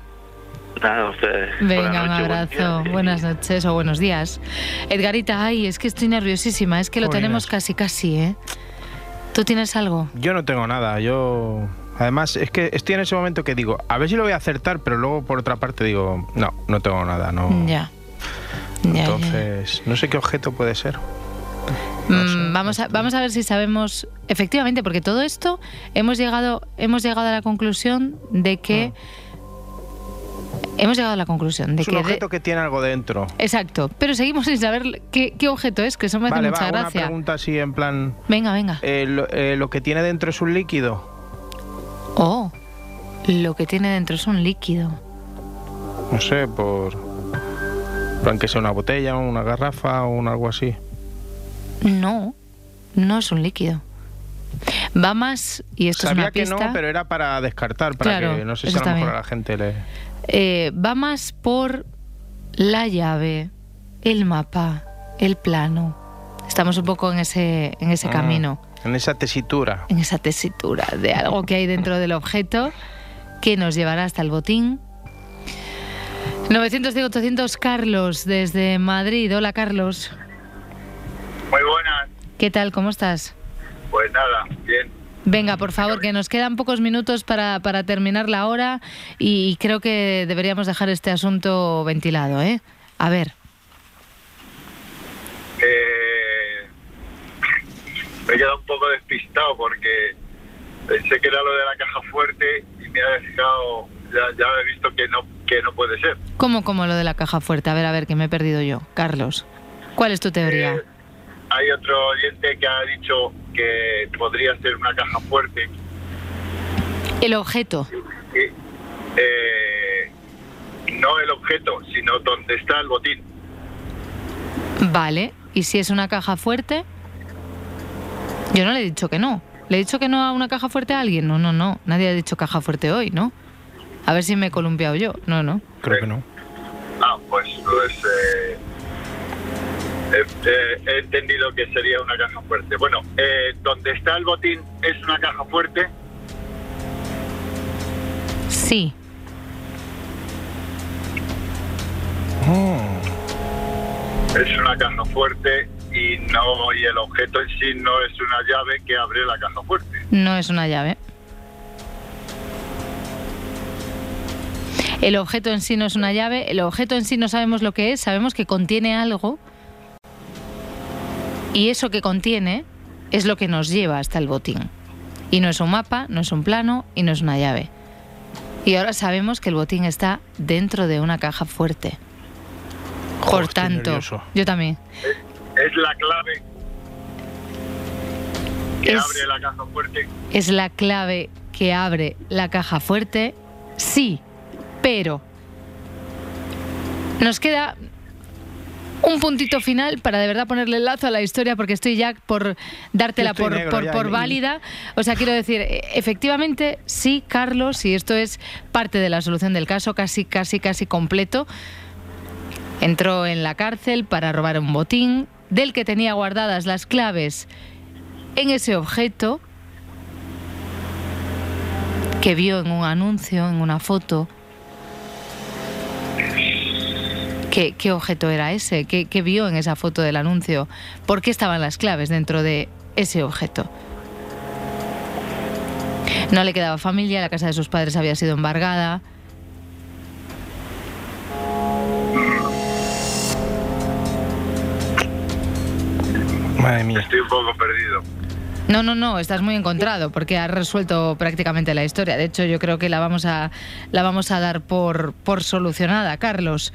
Nada, a ustedes. Venga, un buen abrazo, día. buenas noches o buenos días. Edgarita, ay, es que estoy nerviosísima, es que lo tenemos casi casi, ¿eh? ¿Tú tienes algo? Yo no tengo nada, yo... Además, es que estoy en ese momento que digo, a ver si lo voy a acertar, pero luego por otra parte digo, no, no tengo nada, no. Ya. Ya, ya. Entonces, no sé qué objeto puede ser. Mm, vamos, a, vamos a ver si sabemos efectivamente, porque todo esto hemos llegado, hemos llegado a la conclusión de que hemos llegado a la conclusión de Es un que de- objeto que tiene algo dentro. exacto, pero seguimos sin saber qué, qué objeto es, que eso me hace mucha va, una gracia. pregunta así en plan... Venga, venga. eh, lo, eh, lo que tiene dentro es un líquido. Oh, lo que tiene dentro es un líquido. No sé, por... plan que sea una botella, una garrafa o un algo así. No, no es un líquido. Va más, y esto Sabía es una que pista. no, pero era para descartar, para Claro, que no sé si a lo mejor a la gente le... Eh, va más por la llave, el mapa, el plano. Estamos un poco en ese, en ese Ah, camino, En esa tesitura. en esa tesitura de algo que hay dentro del objeto que nos llevará hasta el botín. 900-800 Carlos desde Madrid. Hola Carlos. Muy buenas, ¿Qué tal? ¿Cómo estás? pues nada, bien. Venga, por favor, que nos quedan pocos minutos para, para terminar la hora y creo que deberíamos dejar este asunto ventilado, ¿eh? A ver. Eh, me he quedado un poco despistado porque pensé que era lo de la caja fuerte y me he fijado, ya, ya he visto que no, que no puede ser. ¿Cómo como lo de la caja fuerte? A ver, a ver, que me he perdido yo. Carlos, ¿cuál es tu teoría? Eh, hay otro oyente que ha dicho que podría ser una caja fuerte. El objeto. y, eh, no el objeto, sino donde está el botín. Vale. ¿Y si es una caja fuerte? Yo no le he dicho que no. ¿Le he dicho que no a una caja fuerte a alguien? No, no, no. Nadie ha dicho caja fuerte hoy, ¿no? A ver si me he columpiado yo. No, no. Creo que no. Ah, pues, pues eh, he, entendido que sería una caja fuerte. Bueno, eh, donde está el botín es una caja fuerte. Sí. Es una caja fuerte y no y el objeto en sí no es una llave que abre la caja fuerte. No es una llave. El objeto en sí no es una llave. El objeto en sí no sabemos lo que es. Sabemos que contiene algo. Y eso que contiene es lo que nos lleva hasta el botín. Y no es un mapa, no es un plano y no es una llave. Y ahora sabemos que el botín está dentro de una caja fuerte. Por tanto, nervioso. yo también. Es la clave que Es- abre la caja fuerte. es la clave que abre la caja fuerte. Sí, pero nos queda un puntito final para de verdad ponerle el lazo a la historia porque estoy ya por dártela por, negro por, ya, por y- válida. O sea, quiero decir, eh, efectivamente, sí, Carlos, y esto es parte de la solución del caso, casi, casi, casi completo. Entró en la cárcel para robar un botín del que tenía guardadas las claves en ese objeto que vio en un anuncio, en una foto. ¿Qué, objeto era ese? ¿Qué, qué vio en esa foto del anuncio? ¿Por qué estaban las claves dentro de ese objeto? No le quedaba familia, la casa de sus padres había sido embargada. Madre mía. Estoy un poco perdido. No, no, no, estás muy encontrado porque has resuelto prácticamente la historia. De hecho, yo creo que la vamos a, la vamos a dar por, por solucionada, Carlos.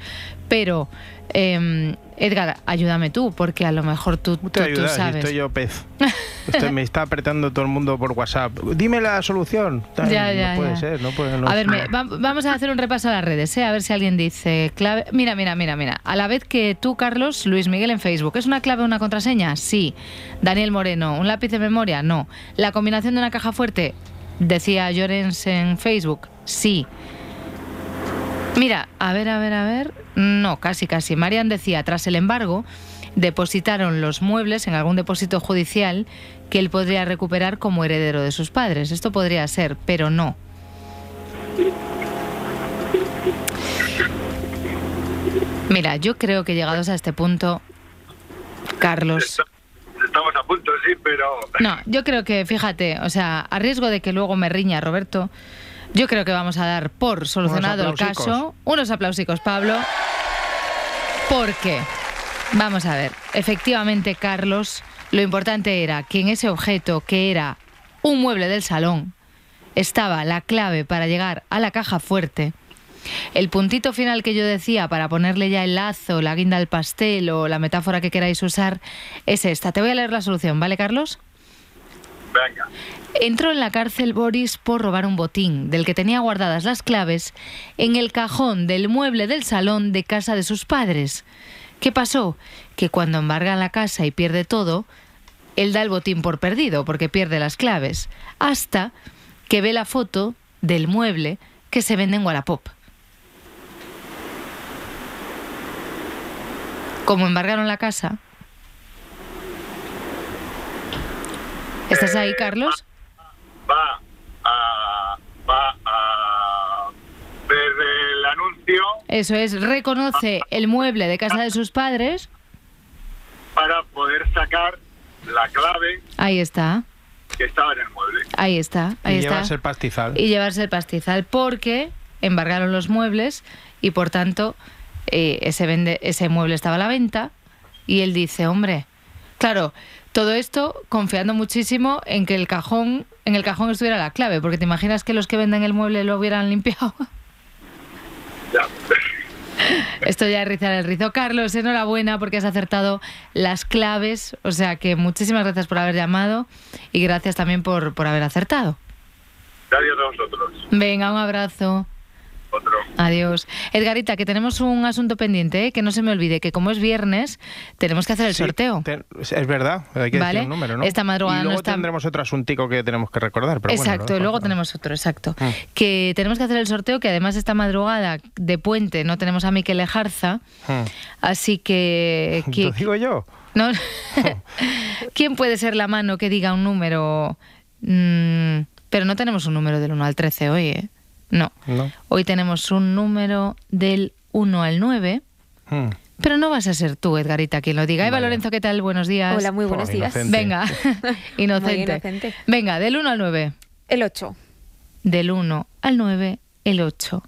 Pero, eh, Edgar, ayúdame tú, porque a lo mejor tú, tú, sabes. estoy yo pez. Estoy- me está apretando todo el mundo por WhatsApp. Dime la solución. Tal, Ya, ya, no puede ya. ser, no puede no A ver, es- me- va- vamos a hacer un repaso a las redes, ¿eh? a ver si alguien dice clave. Mira, mira, mira, mira. A la vez que tú, Carlos, Luis Miguel en Facebook, ¿es una clave o una contraseña? Sí. Daniel Moreno, ¿un lápiz de memoria? No. ¿La combinación de una caja fuerte? Decía Llorens en Facebook. Sí. Mira, a ver, a ver, a ver. No, casi, casi. Marian decía, tras el embargo, depositaron los muebles en algún depósito judicial que él podría recuperar como heredero de sus padres. Esto podría ser, pero no. Mira, yo creo que llegados a este punto, Carlos, Estamos a punto, sí, pero no, yo creo que, fíjate, o sea, a riesgo de que luego me riña Roberto, yo creo que vamos a dar por solucionado el caso. Unos aplausicos, Pablo. Porque, vamos a ver, efectivamente, Carlos, lo importante era que en ese objeto, que era un mueble del salón, estaba la clave para llegar a la caja fuerte. El puntito final que yo decía para ponerle ya el lazo, la guinda al pastel o la metáfora que queráis usar es esta. Te voy a leer la solución, ¿vale, Carlos? Entró en la cárcel Boris por robar un botín, del que tenía guardadas las claves, en el cajón del mueble del salón de casa de sus padres. ¿Qué pasó? Que cuando embargan la casa y pierde todo, él da el botín por perdido, porque pierde las claves, hasta que ve la foto del mueble que se vende en Wallapop. Como embargaron la casa. ¿Estás ahí, Carlos? Va a, va a ver el anuncio Eso es, reconoce el mueble de casa de sus padres. para poder sacar la clave Ahí está, que estaba en el mueble. ahí está, ahí y está. llevarse el pastizal. Y llevarse el pastizal porque embargaron los muebles y por tanto eh, ese, vende, ese mueble estaba a la venta y él dice, hombre, claro, todo esto confiando muchísimo en que el cajón, en el cajón estuviera la clave, porque te imaginas que los que venden el mueble lo hubieran limpiado. Esto ya es rizar el rizo. Carlos, enhorabuena porque has acertado las claves. O sea que muchísimas gracias por haber llamado y gracias también por, por haber acertado. Gracias a vosotros. Venga, un abrazo. Otro. Adiós. Edgarita, que tenemos un asunto pendiente, ¿eh? que no se me olvide, que como es viernes, tenemos que hacer el Sí, sorteo. te- es verdad, hay que Vale. decir un número, ¿no? Esta madrugada y no luego está- tendremos otro asuntico que tenemos que recordar. Pero bueno, exacto, y luego tenemos otro, exacto. Mm. Que tenemos que hacer el sorteo, que además esta madrugada de puente no tenemos a Miquel Ejarza, Hmm. así que... Lo digo yo. ¿no? ¿Quién puede ser la mano que diga un número? Mm, pero no tenemos un número del 1 al 13 hoy, ¿eh? No. No. Hoy tenemos un número del 1 al 9. Hmm. Pero no vas a ser tú, Edgarita, quien lo diga. Eva Vale. Lorenzo, ¿qué tal? Buenos días. Hola, muy buenos Oh, días. inocente. Venga, inocente. Muy inocente. Venga, del 1 al 9. El 8. Del 1 al 9, el 8.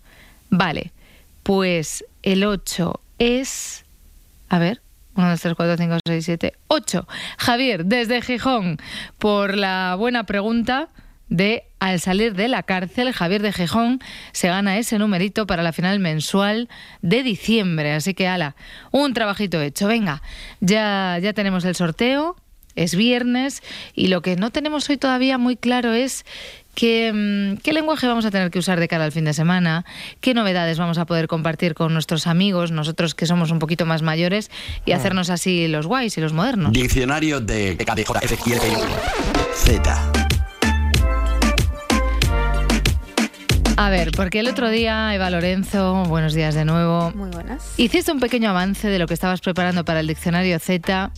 Vale, pues el 8 es... A ver, 1, 2, 3, 4, 5, 6, 7, 8. Javier, desde Gijón, por la buena pregunta de al salir de la cárcel, Javier de Gijón se gana ese numerito para la final mensual de diciembre. Así que, ala, un trabajito hecho. Venga, ya, ya tenemos el sorteo, es viernes y lo que no tenemos hoy todavía muy claro es qué, mm, qué lenguaje vamos a tener que usar de cara al fin de semana, qué novedades vamos a poder compartir con nuestros amigos, nosotros que somos un poquito más mayores, y hacernos así los guays y los modernos. Diccionario de Z. A ver, porque el otro día, Eva Lorenzo, buenos días de nuevo. Muy buenas. Hiciste un pequeño avance de lo que estabas preparando para el diccionario Z.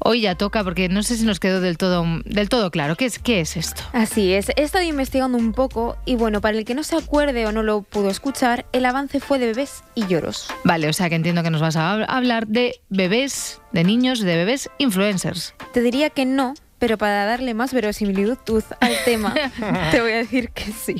Hoy ya toca porque no sé si nos quedó del todo, del todo claro. ¿Qué es, ¿Qué es esto? Así es, he estado investigando un poco y bueno, para el que no se acuerde o no lo pudo escuchar, el avance fue de bebés y lloros. Vale, o sea que entiendo que nos vas a hab- hablar de bebés, de niños, de bebés influencers. Te diría que no, pero para darle más verosimilitud al tema, te voy a decir que sí.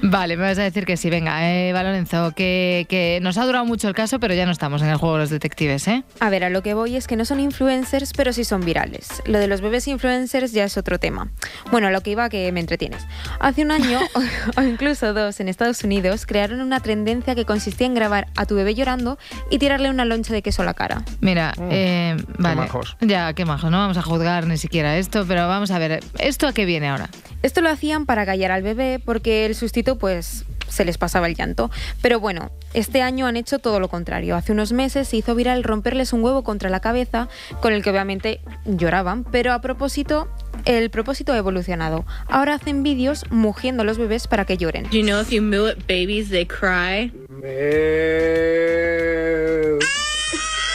Vale, me vas a decir que sí. Venga, Eva Lorenzo, que, que nos ha durado mucho el caso, pero ya no estamos en el juego de los detectives, ¿eh? A ver, a lo que voy es que no son influencers, pero sí son virales. Lo de los bebés influencers ya es otro tema. Bueno, a lo que iba que me entretienes. Hace un año, o, o incluso dos, en Estados Unidos, crearon una tendencia que consistía en grabar a tu bebé llorando y tirarle una loncha de queso a la cara. Mira, eh, vale. majos. Ya, qué majos. No vamos a juzgar ni siquiera esto, pero vamos a ver, ¿esto a qué viene ahora? Esto lo hacían para callar al bebé porque el sustito pues se les pasaba el llanto. Pero bueno, este año han hecho todo lo contrario. Hace unos meses se hizo viral romperles un huevo contra la cabeza, con el que obviamente lloraban, pero a propósito, el propósito ha evolucionado. Ahora hacen vídeos mugiendo a los bebés para que lloren. Do you know if you moo at babies, they cry?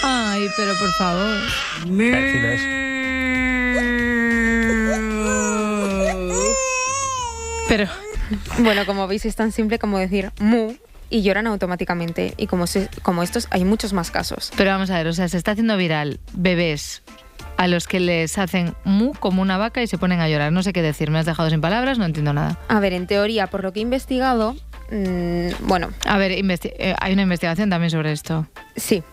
Ay, pero por favor. Pero Bueno, como veis es tan simple como decir mu y lloran automáticamente. Y como, se- como estos hay muchos más casos. Pero vamos a ver, o sea, se está haciendo viral bebés a los que les hacen mu como una vaca y se ponen a llorar. No sé qué decir, me has dejado sin palabras, no entiendo nada. A ver, en teoría, por lo que he investigado, mm, bueno, A ver, eh, hay una investigación también sobre esto. sí.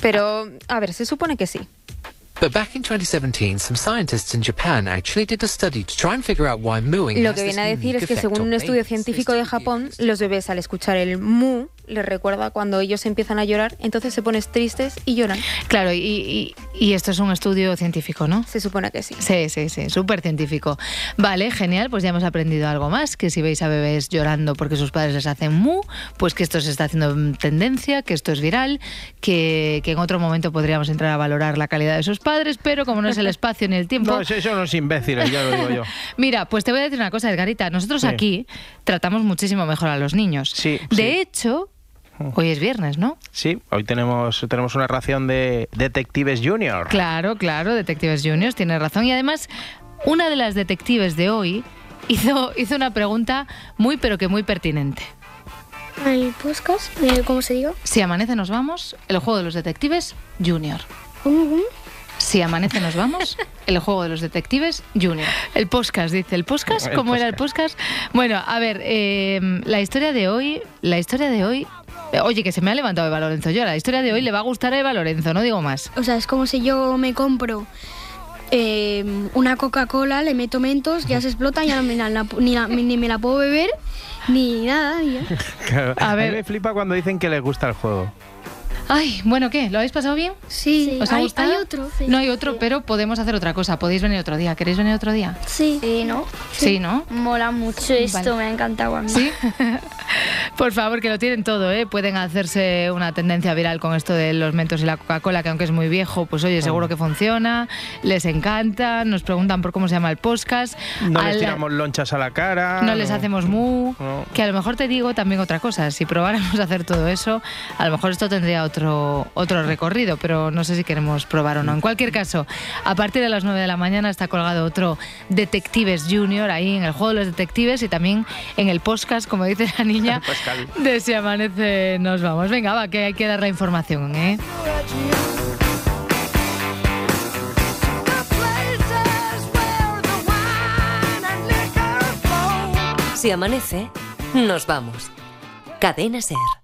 Pero, a ver, se supone que sí. Lo has que viene a decir es que según un estudio científico de Japón, los bebés al escuchar el mu les recuerda cuando ellos empiezan a llorar, entonces se ponen tristes y lloran. Claro, y, y- y esto es un estudio científico, ¿no? Se supone que sí. Sí, sí, sí, súper científico. Vale, genial, pues ya hemos aprendido algo más, que si veis a bebés llorando porque sus padres les hacen mu, pues que esto se está haciendo tendencia, que esto es viral, que, que en otro momento podríamos entrar a valorar la calidad de sus padres, pero como no es el espacio ni el tiempo... No, eso son unos imbéciles, ya lo digo yo. Mira, pues te voy a decir una cosa, Edgarita. Nosotros Sí. aquí tratamos muchísimo mejor a los niños. Sí, De hecho, hoy es viernes, ¿no? Sí, hoy tenemos, tenemos una ración de Detectives Junior. Claro, claro, Detectives Juniors, tiene razón. Y además, una de las detectives de hoy hizo, hizo una pregunta muy, pero que muy pertinente. ¿Cómo se diga? Si amanece nos vamos, el juego de los detectives Junior. Si amanece nos vamos, el juego de los detectives Junior. El podcast, dice. ¿El podcast? El ¿Cómo era el podcast? Bueno, a ver, eh, la historia de hoy, la historia de hoy... Oye, que se me ha levantado Eva Lorenzo. Yo, la historia de hoy le va a gustar a Eva Lorenzo, no digo más. O sea, es como si yo me compro eh, una Coca-Cola, le meto mentos, ya se explota, ya no me la- la- ni, la- ni me la puedo beber, ni nada. ni ya. Claro, A a, ver. mí me flipa cuando dicen que les gusta el juego. Ay, bueno, ¿qué? ¿Lo habéis pasado bien? Sí, ¿Os ha hay, gustado? hay otro. No hay otro, pero podemos hacer otra cosa. Podéis venir otro día. ¿Queréis venir otro día? Sí. ¿no? Sí, ¿no? Mola mucho esto, Vale. me ha encantado a mí. Sí. Por favor, que lo tienen todo, ¿eh? Pueden hacerse una tendencia viral con esto de los mentos y la Coca-Cola, que aunque es muy viejo, pues oye, seguro que funciona, les encanta, nos preguntan por cómo se llama el podcast. No A les tiramos lonchas a la cara. no les hacemos mu. No. Que a lo mejor te digo también otra cosa. Si probáramos a hacer todo eso, a lo mejor esto tendría otro, otro recorrido, pero no sé si queremos probar o no. En cualquier caso, a partir de las 9 de la mañana está colgado otro Detectives Junior ahí en el juego de los detectives y también en el podcast, como dice la niña, de Si Amanece Nos Vamos. Venga, va, que hay que dar la información, ¿eh? Si amanece, nos vamos. Cadena Ser.